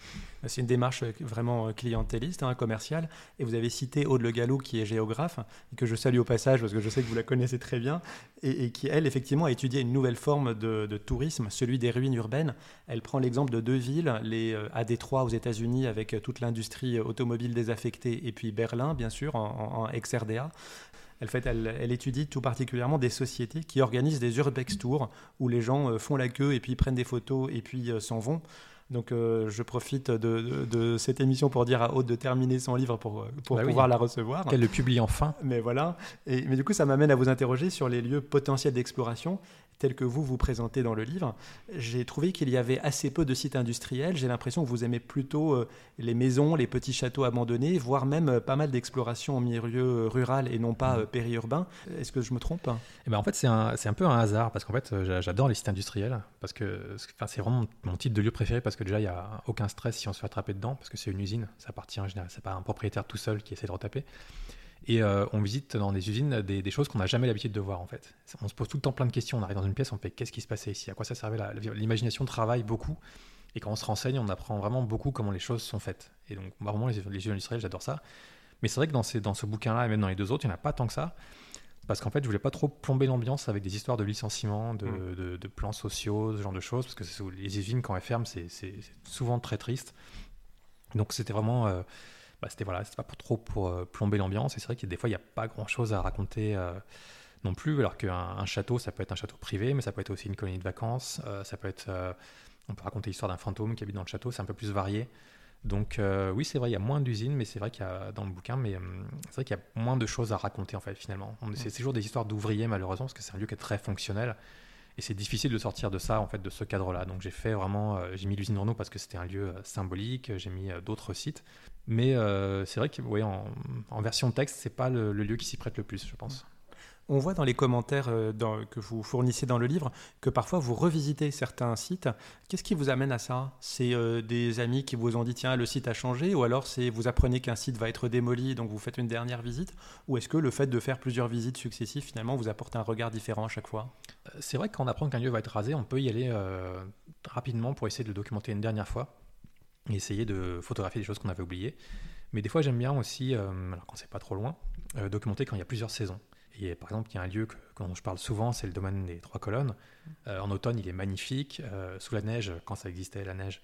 C'est une démarche euh, vraiment euh, clientéliste, hein, commerciale. Et vous avez cité Aude Le Gallou qui est géographe, et que je salue au passage parce que je sais que vous la connaissez très bien, et, qui, elle, effectivement, a étudié une nouvelle forme de, tourisme, celui des ruines urbaines. Elle prend l'exemple de deux villes, les, à Détroit aux États-Unis avec toute l'industrie automobile désaffectée, et puis Berlin, bien sûr, en ex-RDA. Elle, fait, elle, étudie tout particulièrement des sociétés qui organisent des urbex tours où les gens euh, font la queue et puis prennent des photos et puis euh, s'en vont. Donc euh, je profite de, cette émission pour dire à Aude de terminer son livre pour, pour bah pouvoir la recevoir. Qu'elle le publie enfin. Mais voilà. Et, mais du coup, ça m'amène à vous interroger sur les lieux potentiels d'exploration tel que vous vous présentez dans le livre, j'ai trouvé qu'il y avait assez peu de sites industriels. J'ai l'impression que vous aimez plutôt euh, les maisons, les petits châteaux abandonnés, voire même euh, pas mal d'exploration en milieu euh, rural et non pas périurbain. Est-ce que je me trompe? Eh ben En fait, c'est un, un, peu un hasard parce qu'en fait, j'adore les sites industriels parce que c'est vraiment mon type de lieu préféré parce que déjà, il n'y a aucun stress si on se fait attraper dedans parce que c'est une usine, ça appartient en général, c'est pas un propriétaire tout seul qui essaie de retaper. Et euh, on visite dans des usines des, choses qu'on n'a jamais l'habitude de voir en fait. On se pose tout le temps plein de questions. On arrive dans une pièce, on fait qu'est-ce qui se passait ici, à quoi ça servait L'imagination travaille beaucoup. Et quand on se renseigne, on apprend vraiment beaucoup comment les choses sont faites. Et donc, vraiment, les, les yeux industriels, j'adore ça. Mais c'est vrai que dans, ces, dans ce bouquin-là, et même dans les deux autres, il n'y en a pas tant que ça. Parce qu'en fait, je voulais pas trop plomber l'ambiance avec des histoires de licenciements, de, mm. de, plans sociaux, ce genre de choses. Parce que les usines, quand elles ferment, c'est souvent très triste. Donc, c'était vraiment. Euh, bah, c'était voilà, pas pour trop pour euh, plomber l'ambiance. Et c'est vrai que des fois, il n'y a pas grand chose à raconter euh, non plus. Alors qu'un château, ça peut être un château privé, mais ça peut être aussi une colonie de vacances. Euh, ça peut être, on peut raconter l'histoire d'un fantôme qui habite dans le château. C'est un peu plus varié. Donc oui, c'est vrai, il y a moins d'usines, mais c'est vrai qu'il y a dans le bouquin, mais c'est vrai qu'il y a moins de choses à raconter en fait finalement. C'est toujours des histoires d'ouvriers malheureusement parce que c'est un lieu qui est très fonctionnel. Et c'est difficile de sortir de ça, en fait, de ce cadre-là. Donc j'ai fait vraiment, euh, j'ai mis l'usine Renault parce que c'était un lieu symbolique. J'ai mis euh, d'autres sites, mais c'est vrai que, oui, en, en version texte, c'est pas le, le, lieu qui s'y prête le plus, je pense. On voit dans les commentaires euh, que vous fournissez dans le livre que parfois vous revisitez certains sites. Qu'est-ce qui vous amène à ça? C'est euh, des amis qui vous ont dit tiens le site a changé ou alors c'est vous apprenez qu'un site va être démoli donc vous faites une dernière visite? Ou est-ce que le fait de faire plusieurs visites successives finalement vous apporte un regard différent à chaque fois? Euh, C'est vrai que quand on apprend qu'un lieu va être rasé, on peut y aller rapidement pour essayer de le documenter une dernière fois et essayer de photographier des choses qu'on avait oubliées. Mais des fois j'aime bien aussi, alors quand c'est pas trop loin, documenter quand il y a plusieurs saisons par exemple, il y a un lieu que, dont je parle souvent, c'est le domaine des trois colonnes. Euh, en automne, il est magnifique. Euh, sous la neige, quand ça existait, la neige,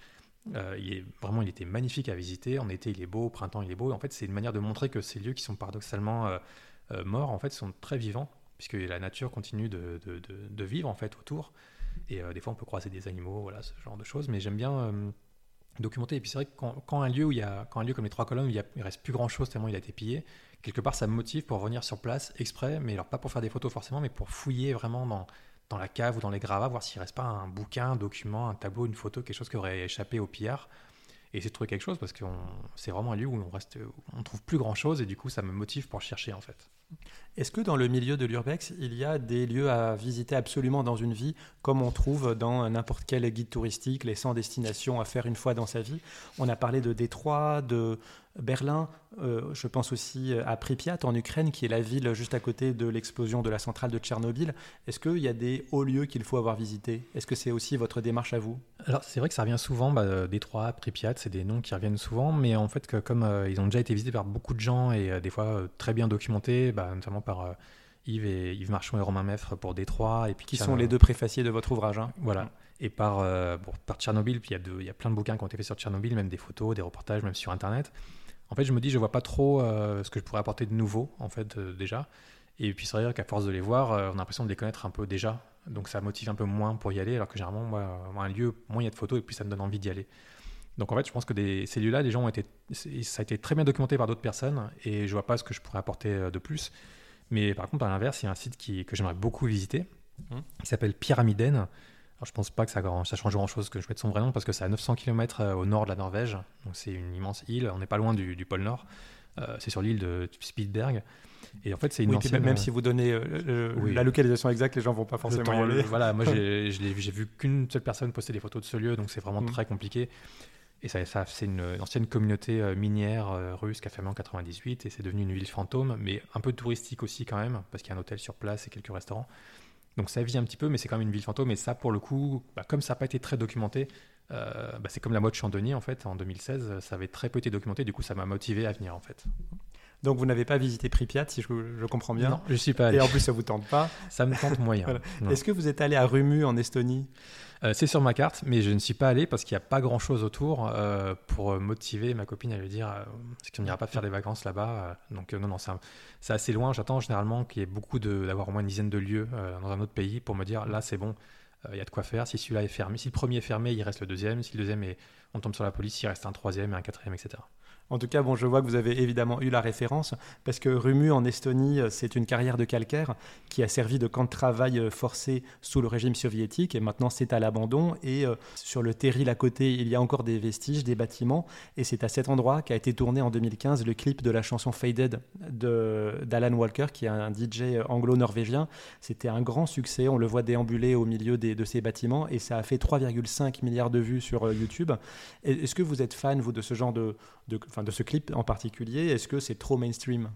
euh, il est, vraiment, il était magnifique à visiter. En été, il est beau. Au printemps, il est beau. en fait, c'est une manière de montrer que ces lieux qui sont paradoxalement morts, en fait, sont très vivants, puisque la nature continue de, vivre, en fait, autour. Et des fois, on peut croiser des animaux, voilà, ce genre de choses. Mais j'aime bien documenter. Et puis, c'est vrai que quand, un lieu où il y a, quand un lieu comme les trois colonnes, il, y reste plus grand-chose tellement il a été pillé, quelque part, ça me motive pour revenir sur place exprès, mais alors pas pour faire des photos forcément, mais pour fouiller vraiment dans, dans la cave ou dans les gravats, voir s'il reste pas un bouquin, un document, un tableau, une photo, quelque chose qui aurait échappé au pillard. Et essayer de trouver quelque chose parce que c'est vraiment un lieu où on reste, on trouve plus grand chose et du coup ça me motive pour chercher en fait. Est-ce que dans le milieu de l'urbex, il y a des lieux à visiter absolument dans une vie, comme on trouve dans n'importe quel guide touristique, les 100 destinations à faire une fois dans sa vie? On a parlé de Détroit, de Berlin, euh, je pense aussi à Pripyat en Ukraine, qui est la ville juste à côté de l'explosion de la centrale de Tchernobyl. Est-ce qu'il y a des hauts lieux qu'il faut avoir visités? Est-ce que c'est aussi votre démarche à vous? Alors c'est vrai que ça revient souvent, bah, Détroit, Pripyat, c'est des noms qui reviennent souvent, mais en fait que, comme euh, ils ont déjà été visités par beaucoup de gens et euh, des fois très bien documentés, bah, notamment par Yves, et, Yves Marchand et Romain Meffre pour Détroit. Et puis qui sont les deux préfaciers de votre ouvrage. Hein. Voilà. Et par, par Tchernobyl, puis il y, a il y a plein de bouquins qui ont été faits sur Tchernobyl, même des photos, des reportages, même sur Internet en fait, je me dis, je vois pas trop euh, ce que je pourrais apporter de nouveau, en fait, euh, déjà. Et puis, c'est vrai qu'à force de les voir, euh, on a l'impression de les connaître un peu déjà. Donc, ça motive un peu moins pour y aller, alors que généralement, moi, un lieu, moins il y a de photos, et plus ça me donne envie d'y aller. Donc, en fait, je pense que ces lieux-là, les gens ont été, ça a été très bien documenté par d'autres personnes, et je vois pas ce que je pourrais apporter de plus. Mais par contre, à l'inverse, il y a un site qui, que j'aimerais beaucoup visiter, mmh. qui s'appelle Pyramiden. Alors, je pense pas que ça, ça change grand chose que je mette son vrai nom parce que c'est à 900 km euh, au nord de la Norvège. Donc c'est une immense île. On n'est pas loin du, pôle Nord. Euh, c'est sur l'île de Spitsberg. Et en fait, c'est une oui, ancienne... même euh, si vous donnez la localisation exacte, les gens vont pas forcément y aller. Voilà, moi j'ai vu qu'une seule personne poster des photos de ce lieu, donc c'est vraiment mm. très compliqué. Et ça, ça c'est une, ancienne communauté minière russe qui a fermé en 98 et c'est devenu une ville fantôme, mais un peu touristique aussi quand même, parce qu'il y a un hôtel sur place et quelques restaurants. Donc ça vit un petit peu, mais c'est quand même une ville fantôme. Et ça, pour le coup, bah, comme ça n'a pas été très documenté, euh, bah, c'est comme la mode Chandonnier en fait, en 2016, ça avait très peu été documenté. Du coup, ça m'a motivé à venir en fait. Donc vous n'avez pas visité Pripyat, si je, comprends bien. Non, je suis pas allé. Et en plus, ça vous tente pas. ça me tente moyen. Est-ce que vous êtes allé à Rumu en Estonie? Euh, c'est sur ma carte, mais je ne suis pas allé parce qu'il n'y a pas grand chose autour euh, pour motiver ma copine à lui dire euh, qu'on n'ira pas faire des vacances là-bas. donc, non, non, c'est assez loin. J'attends généralement qu'il y ait beaucoup d'avoir au moins une dizaine de lieux dans un autre pays pour me dire là, c'est bon, il y a de quoi faire. Si celui-là est fermé, si le premier est fermé, il reste le deuxième. Si le deuxième est, on tombe sur la police, il reste un troisième et un quatrième, etc. En tout cas, bon, je vois que vous avez évidemment eu la référence, parce que Rumu en Estonie, euh, c'est une carrière de calcaire qui a servi de camp de travail euh, forcé sous le régime soviétique, et maintenant c'est à l'abandon. Et euh, sur le terril à côté, il y a encore des vestiges, des bâtiments, et c'est à cet endroit qu'a été tourné en 2015 le clip de la chanson Faded d'Alan Walker, qui est un DJ anglo-norvégien. C'était un grand succès, on le voit déambuler au milieu de ces bâtiments, et ça a fait 3,5 milliards de vues sur YouTube. Est-ce que vous êtes fan, vous, de ce genre de de, de ce clip en particulier Est-ce que c'est trop mainstream?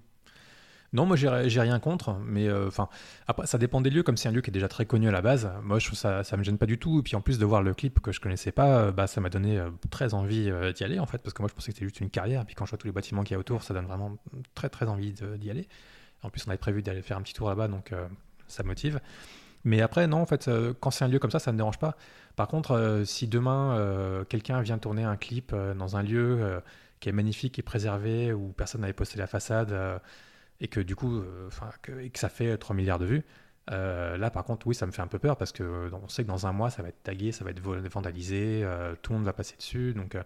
Non, moi j'ai rien contre, mais euh, enfin après ça dépend des lieux. Comme c'est un lieu qui est déjà très connu à la base, moi je ça ça me gêne pas du tout. Et puis en plus de voir le clip que je connaissais pas, euh, bah ça m'a donné euh, très envie d'y aller en fait, parce que moi je pensais que c'était juste une carrière. Et puis quand je vois tous les bâtiments qu'il y a autour, ça donne vraiment très très envie d'y aller. En plus on avait prévu d'aller faire un petit tour là-bas, donc ça motive. Mais après non, en fait quand c'est un lieu comme ça, ça ne me dérange pas. Par contre, si demain quelqu'un vient tourner un clip dans un lieu qui est magnifique et préservé, où personne n'avait posté la façade, euh, et que du coup, euh, que ça fait 3 milliards de vues. Euh, là, par contre, oui, ça me fait un peu peur parce que on sait que dans un mois, ça va être tagué, ça va être vandalisé, tout le monde va passer dessus. Donc,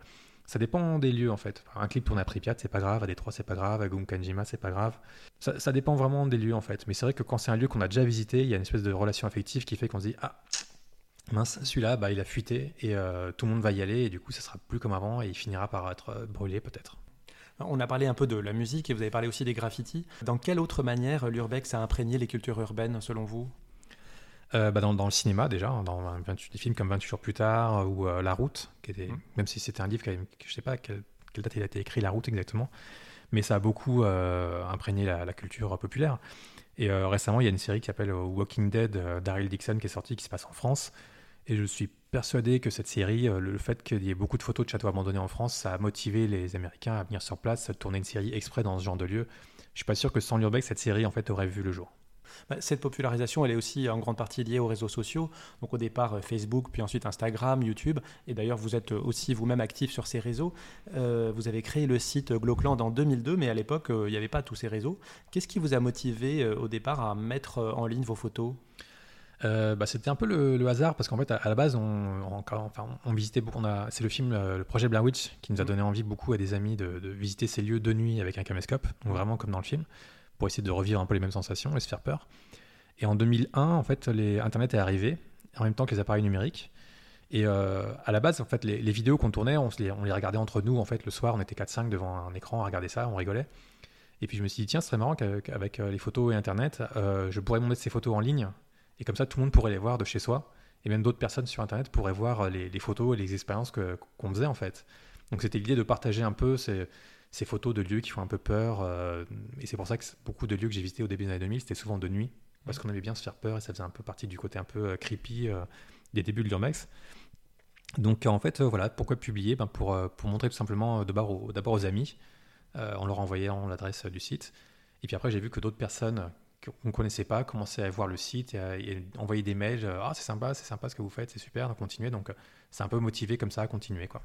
ça dépend des lieux en fait. Un clip tourné à Pripyat, c'est pas grave. À Détroit, c'est pas grave. À Gunkanjima, c'est pas grave. Ça, ça, dépend vraiment des lieux en fait. Mais c'est vrai que quand c'est un lieu qu'on a déjà visité, il y a une espèce de relation affective qui fait qu'on se dit Ah, mince, celui-là, bah, il a fuité et euh, tout le monde va y aller et du coup, ça sera plus comme avant et il finira par être euh, brûlé peut-être. On a parlé un peu de la musique et vous avez parlé aussi des graffitis. Dans quelle autre manière l'urbex a imprégné les cultures urbaines selon vous? Euh, bah, dans, le cinéma déjà, dans des films comme 28 jours plus tard ou La Route, qui était, mmh. même si c'était un livre, qui, je sais pas quelle, date il a été écrit, La Route exactement, mais ça a beaucoup imprégné la, la, culture populaire. Et récemment, il y a une série qui s'appelle Walking Dead, Daryl Dixon, qui est sortie, qui se passe en France, et je suis persuadé que cette série, euh, le fait qu'il y ait beaucoup de photos de châteaux abandonnés en France, ça a motivé les Américains à venir sur place, à tourner une série exprès dans ce genre de lieu. Je suis pas sûr que sans l'urbex, cette série en fait aurait vu le jour. Bah, cette popularisation, elle est aussi en grande partie liée aux réseaux sociaux. Donc au départ euh, Facebook, puis ensuite Instagram, YouTube. Et d'ailleurs, vous êtes aussi vous-même actif sur ces réseaux. Euh, vous avez créé le site Glocland en 2002, mais à l'époque, il n'y avait pas tous ces réseaux. Qu'est-ce qui vous a motivé au départ à mettre en ligne vos photos? Euh, bah, c'était un peu le, hasard parce qu'en fait à, la base on, enfin, on visitait beaucoup. c'est le film, euh, le projet Blair Witch qui nous a mm. donné envie beaucoup à des amis de, visiter ces lieux de nuit avec un caméscope, donc vraiment comme dans le film, pour essayer de revivre un peu les mêmes sensations et se faire peur. Et en 2001 en fait les, Internet est arrivé en même temps que les appareils numériques. Et euh, à la base, en fait, les, vidéos qu'on tournait, on, les, on les regardait entre nous. En fait, le soir, on était 4-5 devant un écran à regarder ça, on rigolait. Et puis je me suis dit, tiens, ce serait marrant qu'avec les photos et Internet, je pourrais monter ces photos en ligne. Et comme ça, tout le monde pourrait les voir de chez soi. Et même d'autres personnes sur Internet pourraient voir les, photos et les expériences qu'on faisait en fait. Donc c'était l'idée de partager un peu ces, photos de lieux qui font un peu peur. et c'est pour ça que beaucoup de lieux que j'ai visités au début des années 2000, c'était souvent de nuit parce qu'on aimait bien se faire peur et ça faisait un peu partie du côté un peu euh, creepy euh, des débuts de l'urbex. Donc en fait, euh, voilà, pourquoi publier? Ben, pour, pour montrer tout simplement d'abord aux, amis, en leur envoyant l'adresse du site. Et puis après, j'ai vu que d'autres personnes qu'on ne connaissait pas commençaient à voir le site et, à, envoyer des mails. ah, c'est sympa, c'est sympa ce que vous faites, c'est super, donc continuez. Donc c'est un peu motivé comme ça à continuer. quoi.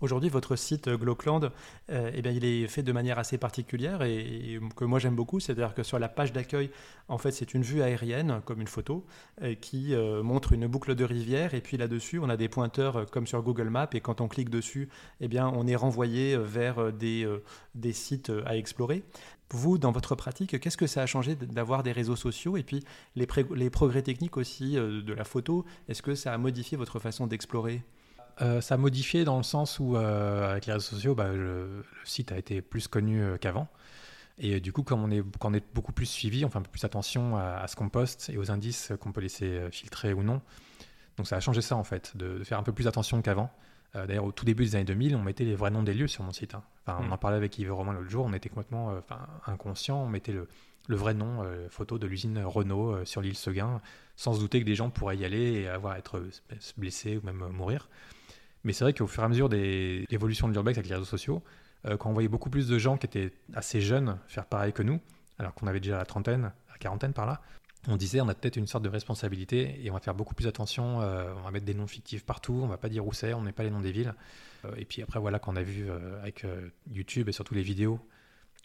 Aujourd'hui, votre site euh, Glockland, euh, eh bien, il est fait de manière assez particulière et, que moi j'aime beaucoup. C'est-à-dire que sur la page d'accueil, en fait, c'est une vue aérienne, comme une photo, euh, qui montre une boucle de rivière. Et puis là-dessus, on a des pointeurs comme sur Google Maps. Et quand on clique dessus, eh bien, on est renvoyé vers des sites à explorer. Vous, dans votre pratique, qu'est-ce que ça a changé d'avoir des réseaux sociaux et puis les, progrès techniques aussi de la photo Est-ce que ça a modifié votre façon d'explorer? Euh, ça a modifié dans le sens où, euh, avec les réseaux sociaux, bah, le, site a été plus connu euh, qu'avant. Et du coup, quand on est beaucoup plus suivi, on fait un peu plus attention à, ce qu'on poste et aux indices qu'on peut laisser filtrer ou non. Donc ça a changé ça en fait, de, faire un peu plus attention qu'avant. D'ailleurs, au tout début des années 2000, on mettait les vrais noms des lieux sur mon site. Hein. Enfin, On mm. en parlait avec Yves Romain l'autre jour, on était complètement inconscient, on mettait le, le vrai nom, photo de l'usine Renault sur l'île Seguin, sans se douter que des gens pourraient y aller et avoir être blessés ou même mourir. Mais c'est vrai qu'au fur et à mesure de l'évolution de l'urbex avec les réseaux sociaux, euh, quand on voyait beaucoup plus de gens qui étaient assez jeunes faire pareil que nous, alors qu'on avait déjà la trentaine, la quarantaine par là, on disait on a peut-être une sorte de responsabilité et on va faire beaucoup plus attention, euh, on va mettre des noms fictifs partout, on va pas dire où c'est, on n'est pas les noms des villes. Euh, et puis après voilà qu'on a vu avec YouTube et surtout les vidéos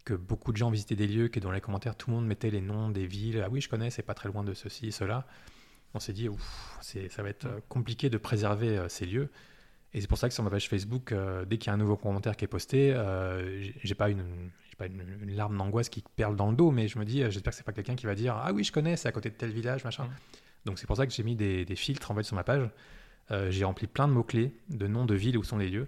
que beaucoup de gens visitaient des lieux, que dans les commentaires tout le monde mettait les noms des villes, ah oui je connais, c'est pas très loin de ceci, cela. On s'est dit ça va être compliqué de préserver ces lieux. Et c'est pour ça que sur ma page Facebook, euh, dès qu'il y a un nouveau commentaire qui est posté, euh, j'ai pas une, pas une, larme d'angoisse qui perle dans le dos, mais je me dis, euh, j'espère que c'est pas quelqu'un qui va dire ah oui je connais, c'est à côté de tel village machin. Donc c'est pour ça que j'ai mis des, filtres en fait sur ma page. j'ai rempli plein de mots clés, de noms de villes où sont les lieux,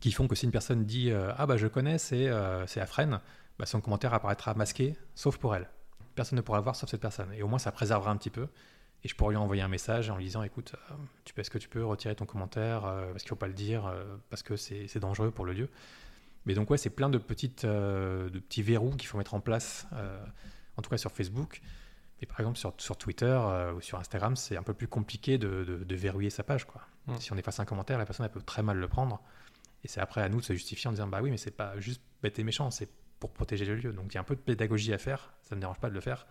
qui font que si une personne dit ah bah je connais, c'est c'est à Fresnes, bah, son commentaire apparaîtra masqué, sauf pour elle. Personne ne pourra le voir sauf cette personne. Et au moins ça préservera un petit peu. Et je pourrais lui envoyer un message en lui disant écoute, euh, tu fais ce que tu peux, retirer ton commentaire, euh, parce qu'il ne faut pas le dire, euh, parce que c'est dangereux pour le lieu. Mais donc, ouais, c'est plein de, petites, de petits verrous qu'il faut mettre en place, en tout cas sur Facebook. Mais par exemple, sur, sur Twitter ou sur Instagram, c'est un peu plus compliqué de, de, verrouiller sa page. Quoi. Mmh. Si on efface un commentaire, la personne elle peut très mal le prendre. Et c'est après à nous de se justifier en disant bah oui, mais c'est pas juste bête et méchant, c'est pour protéger le lieu. Donc il y a un peu de pédagogie à faire, ça ne me dérange pas de le faire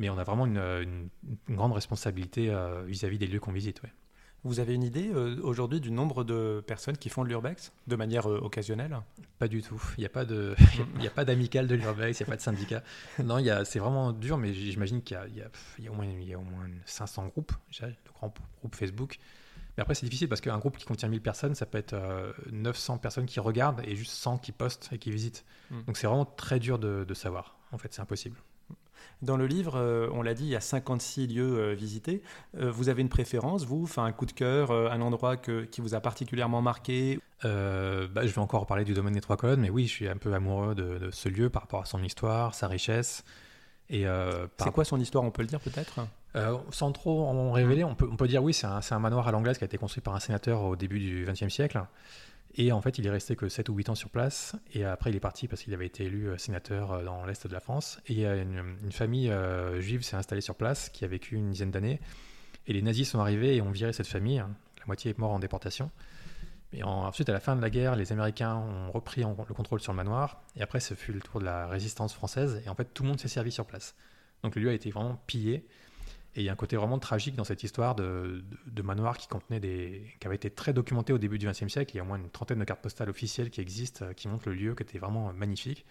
mais on a vraiment une, grande responsabilité euh, vis-à-vis des lieux qu'on visite. Vous avez une idée euh, aujourd'hui du nombre de personnes qui font de l'urbex de manière euh, occasionnelle? Pas du tout. Il n'y a pas de, il a pas d'amical de l'urbex, il n'y a pas de syndicat. Non, il c'est vraiment dur, mais j'imagine qu'il y, y, a au moins, il y a au moins 500 groupes, de grands groupes Facebook. Mais après, c'est difficile parce qu'un groupe qui contient 1000 personnes, ça peut être 900 personnes qui regardent et juste 100 qui postent et qui visitent. Hmm. Donc c'est vraiment très dur de, de savoir. En fait, c'est impossible. Dans le livre, euh, on l'a dit, il y a 56 lieux euh, visités. Euh, vous avez une préférence, vous enfin, Un coup de cœur, un endroit qui vous a particulièrement marqué? Bah, Je vais encore parler du domaine des Trois Colonnes, mais oui, je suis un peu amoureux de, ce lieu par rapport à son histoire, sa richesse. Et C'est quoi son histoire, on peut le dire peut-être? Sans trop en révéler, on peut, on peut dire oui, c'est un, un, manoir à l'anglaise qui a été construit par un sénateur au début du XXe siècle. Et en fait, il est resté que 7 ou 8 ans sur place. Et après, il est parti parce qu'il avait été élu euh, sénateur euh, dans l'Est de la France. Et une, famille euh, juive s'est installée sur place qui a vécu une dizaine d'années. Et les nazis sont arrivés et ont viré cette famille. La moitié est morte en déportation. Et ensuite, à la fin de la guerre, les Américains ont repris le contrôle sur le manoir. Et après, ce fut le tour de la résistance française. Et en fait, tout le monde s'est servi sur place. Donc le lieu a été vraiment pillé. Et il y a un côté vraiment tragique dans cette histoire de, manoir qui contenait des, qui avait été très documenté au début du XXe siècle. Il y a au moins une trentaine de cartes postales officielles qui existent, euh, qui montrent le lieu qui était vraiment magnifique.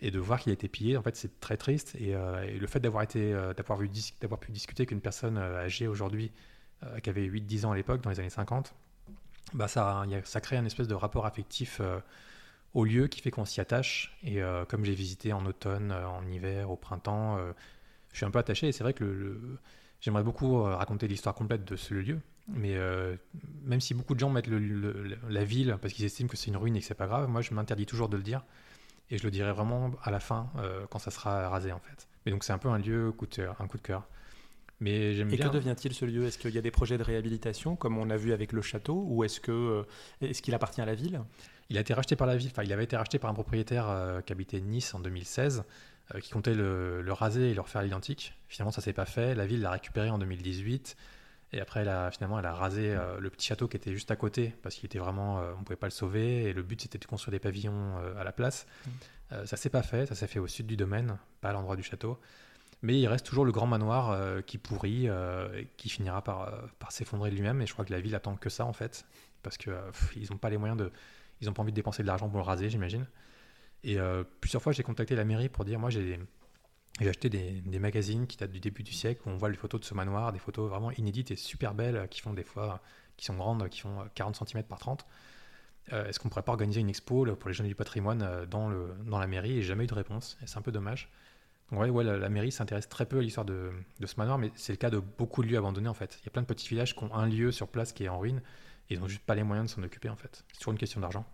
Et de voir qu'il a été pillé, en fait, c'est très triste. Et, euh, le fait d'avoir été, euh, d'avoir vu, d'avoir pu discuter qu'une personne âgée aujourd'hui, qui avait 8-10 ans à l'époque, dans les années 50, bah ça, ça crée un espèce de rapport affectif au lieu qui fait qu'on s'y attache. Et comme j'ai visité en automne, en hiver, au printemps, je suis un peu attaché. Et c'est vrai que le, j'aimerais beaucoup euh, raconter l'histoire complète de ce lieu. Mais euh, même si beaucoup de gens mettent la ville parce qu'ils estiment que c'est une ruine et que c'est pas grave, moi je m'interdis toujours de le dire. Et je le dirai vraiment à la fin, quand ça sera rasé en fait. Mais donc c'est un peu un lieu coup de, un coup de cœur. Mais j'aime Et que devient-il ce lieu? Est-ce qu'il y a des projets de réhabilitation, comme on a vu avec le château, ou est-ce que est-ce qu'il appartient à la ville? Il a été racheté par la ville. Enfin, il avait été racheté par un propriétaire qui habitait Nice en 2016. Euh, qui comptait le, raser et le refaire à l'identique. Finalement, ça s'est pas fait. La ville l'a récupéré en 2018. Et après, elle a, finalement, elle a rasé euh, le petit château qui était juste à côté parce qu'il était vraiment, euh, on pouvait pas le sauver. Et le but, c'était de construire des pavillons à la place. Mm. ça s'est pas fait. Ça s'est fait au sud du domaine, pas à l'endroit du château. Mais il reste toujours le grand manoir qui pourrit, et qui finira par, par s'effondrer lui-même. Et je crois que la ville attend que ça, en fait, parce qu'ils n'ont pas les moyens de, ils ont pas envie de dépenser de l'argent pour le raser, j'imagine. Et euh, plusieurs fois, j'ai contacté la mairie pour dire moi, j'ai acheté des, magazines qui datent du début du siècle où on voit les photos de ce manoir, des photos vraiment inédites et super belles qui font des fois, qui sont grandes, qui font 40 cm par 30. Euh, est-ce qu'on pourrait pas organiser une expo pour les jeunes du patrimoine euh, dans, la mairie? Et jamais eu de réponse. C'est un peu dommage. Donc ouais la, mairie s'intéresse très peu à l'histoire de, de, ce manoir, mais c'est le cas de beaucoup de lieux abandonnés en fait. Il y a plein de petits villages qui ont un lieu sur place qui est en ruine et ils n'ont juste pas les moyens de s'en occuper en fait. C'est toujours une question d'argent.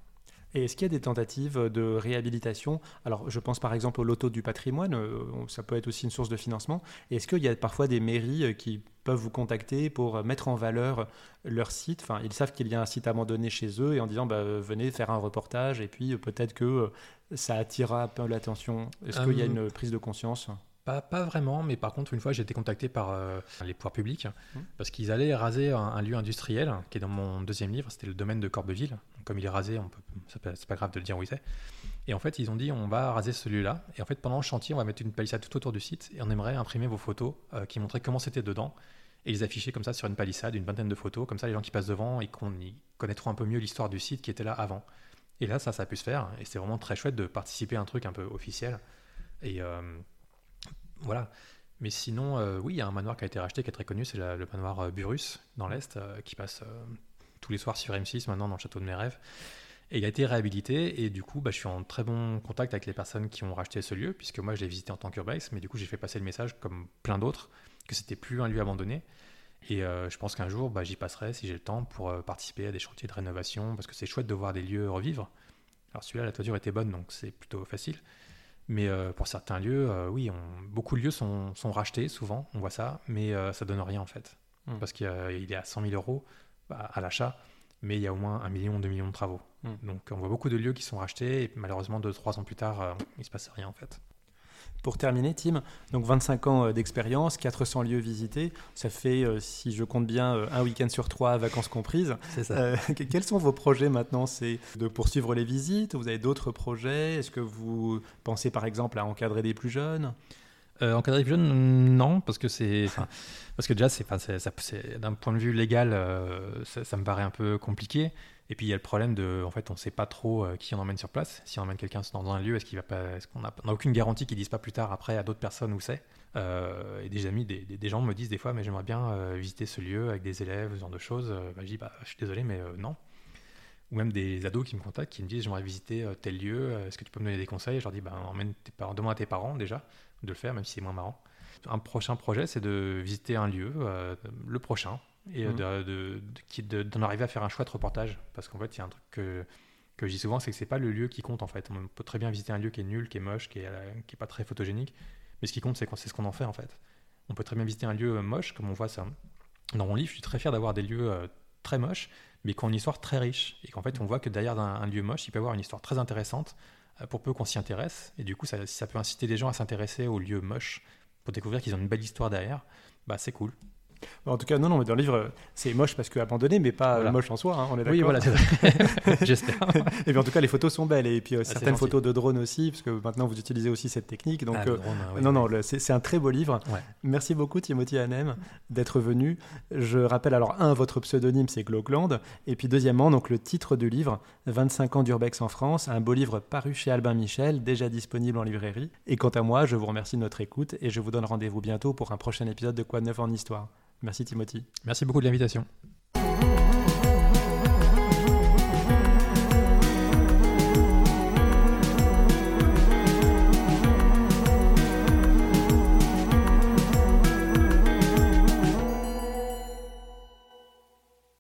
Et est-ce qu'il y a des tentatives de réhabilitation? Alors, je pense par exemple au loto du patrimoine, euh, ça peut être aussi une source de financement. Est-ce qu'il y a parfois des mairies euh, qui peuvent vous contacter pour mettre en valeur leur site? Enfin, ils savent qu'il y a un site abandonné chez eux et en disant bah, venez faire un reportage et puis peut-être que ça attirera un peu l'attention. Est-ce qu'il y a euh, une prise de conscience? Pas, vraiment, mais par contre, une fois, j'ai été contacté par les pouvoirs publics mmh. parce qu'ils allaient raser un, lieu industriel qui est dans mon deuxième livre, c'était le domaine de Corbeville comme il est rasé, on peut, c'est pas grave de le dire où il est. Et en fait, ils ont dit on va raser celui-là. Et en fait, pendant le chantier, on va mettre une palissade tout autour du site et on aimerait imprimer vos photos euh, qui montraient comment c'était dedans et les afficher comme ça sur une palissade, une vingtaine de photos. Comme ça, les gens qui passent devant, ils, connaîtront un peu mieux l'histoire du site qui était là avant. Et là, ça, ça a pu se faire. Et c'est vraiment très chouette de participer à un truc un peu officiel. Et euh, voilà. Mais sinon, euh, oui, il y a un manoir qui a été racheté qui est très connu, c'est le manoir Burus dans l'Est, qui passe tous les soirs sur M6 maintenant dans le château de mes rêves. Et il a été réhabilité et du coup, bah, je suis en très bon contact avec les personnes qui ont racheté ce lieu, puisque moi je l'ai visité en tant qu'urbex, mais du coup j'ai fait passer le message, comme plein d'autres, que c'était plus un lieu abandonné. Et euh, je pense qu'un jour, bah, j'y passerai si j'ai le temps pour euh, participer à des chantiers de rénovation, parce que c'est chouette de voir des lieux revivre. Alors celui-là, la toiture était bonne, donc c'est plutôt facile. Mais euh, pour certains lieux, oui, beaucoup de lieux sont, rachetés souvent, on voit ça, mais ça donne rien en fait. Hmm. Parce qu'il est à 100 000 euros, bah, à l'achat, mais il y a au moins un million, deux millions de travaux. Hmm. Donc on voit beaucoup de lieux qui sont rachetés et malheureusement deux, trois ans plus tard, euh, il ne se passe rien en fait. Pour terminer, Tim, donc 25 ans euh, d'expérience, 400 lieux visités, ça fait, euh, si je compte bien, un week-end sur trois, vacances comprises. C'est ça. quels sont vos projets maintenant? C'est de poursuivre les visites? Vous avez d'autres projets? Est-ce que vous pensez par exemple à encadrer des plus jeunes? Euh, encadrer les jeunes, non, parce que c'est, parce que déjà, c'est, d'un point de vue légal, euh, ça, me paraît un peu compliqué. Et puis il y a le problème de, en fait, on ne sait pas trop euh, qui on emmène sur place. Si on emmène quelqu'un dans un lieu, est-ce qu'il va pas, est-ce qu'on n'a aucune garantie qu'ils disent pas plus tard après à d'autres personnes où c'est. et des amis, des, gens me disent des fois, mais j'aimerais bien visiter ce lieu avec des élèves, ce genre de choses. Bah, je dis, bah, je suis désolé, mais non ou même des ados qui me contactent, qui me disent j'aimerais visiter tel lieu, est-ce que tu peux me donner des conseils? Je leur dis bah, emmène demande à tes parents déjà, de le faire, même si c'est moins marrant. Un prochain projet, c'est de visiter un lieu, euh, le prochain, et mmh. d'en arriver à faire un choix de reportage. Parce qu'en fait, il y a un truc que, que je dis souvent, c'est que c'est pas le lieu qui compte en fait. On peut très bien visiter un lieu qui est nul, qui est moche, qui est, qui est pas très photogénique, mais ce qui compte, c'est ce qu'on en fait en fait. On peut très bien visiter un lieu moche, comme on voit ça. Dans mon livre, je suis très fier d'avoir des lieux euh, très moches, mais qui ont une histoire très riche. Et qu'en fait, on voit que derrière un, un, lieu moche, il peut y avoir une histoire très intéressante euh, pour peu qu'on s'y intéresse. Et du coup, ça, ça peut inciter les gens à s'intéresser aux lieux moches pour découvrir qu'ils ont une belle histoire derrière. Bah, c'est cool. En tout cas, non, non, mais dans le livre, c'est moche parce que abandonné, mais pas moche en soi, hein, on est d'accord. Oui, voilà, j'espère. et puis en tout cas, les photos sont belles, et puis euh, ah, certaines photos de drone aussi, parce que maintenant vous utilisez aussi cette technique. Donc, ah, euh, hein, non, non, c'est un très beau livre. Merci beaucoup, Timothy Hanem, d'être venu. Je rappelle alors, un, votre pseudonyme, c'est Glogland, et puis deuxièmement, donc le titre du livre, 25 ans d'Urbex en France, un beau livre paru chez Albin Michel, déjà disponible en librairie. Et quant à moi, je vous remercie de notre écoute, et je vous donne rendez-vous bientôt pour un prochain épisode de Quoi de neuf en histoire. Merci Timothy. Merci beaucoup de l'invitation.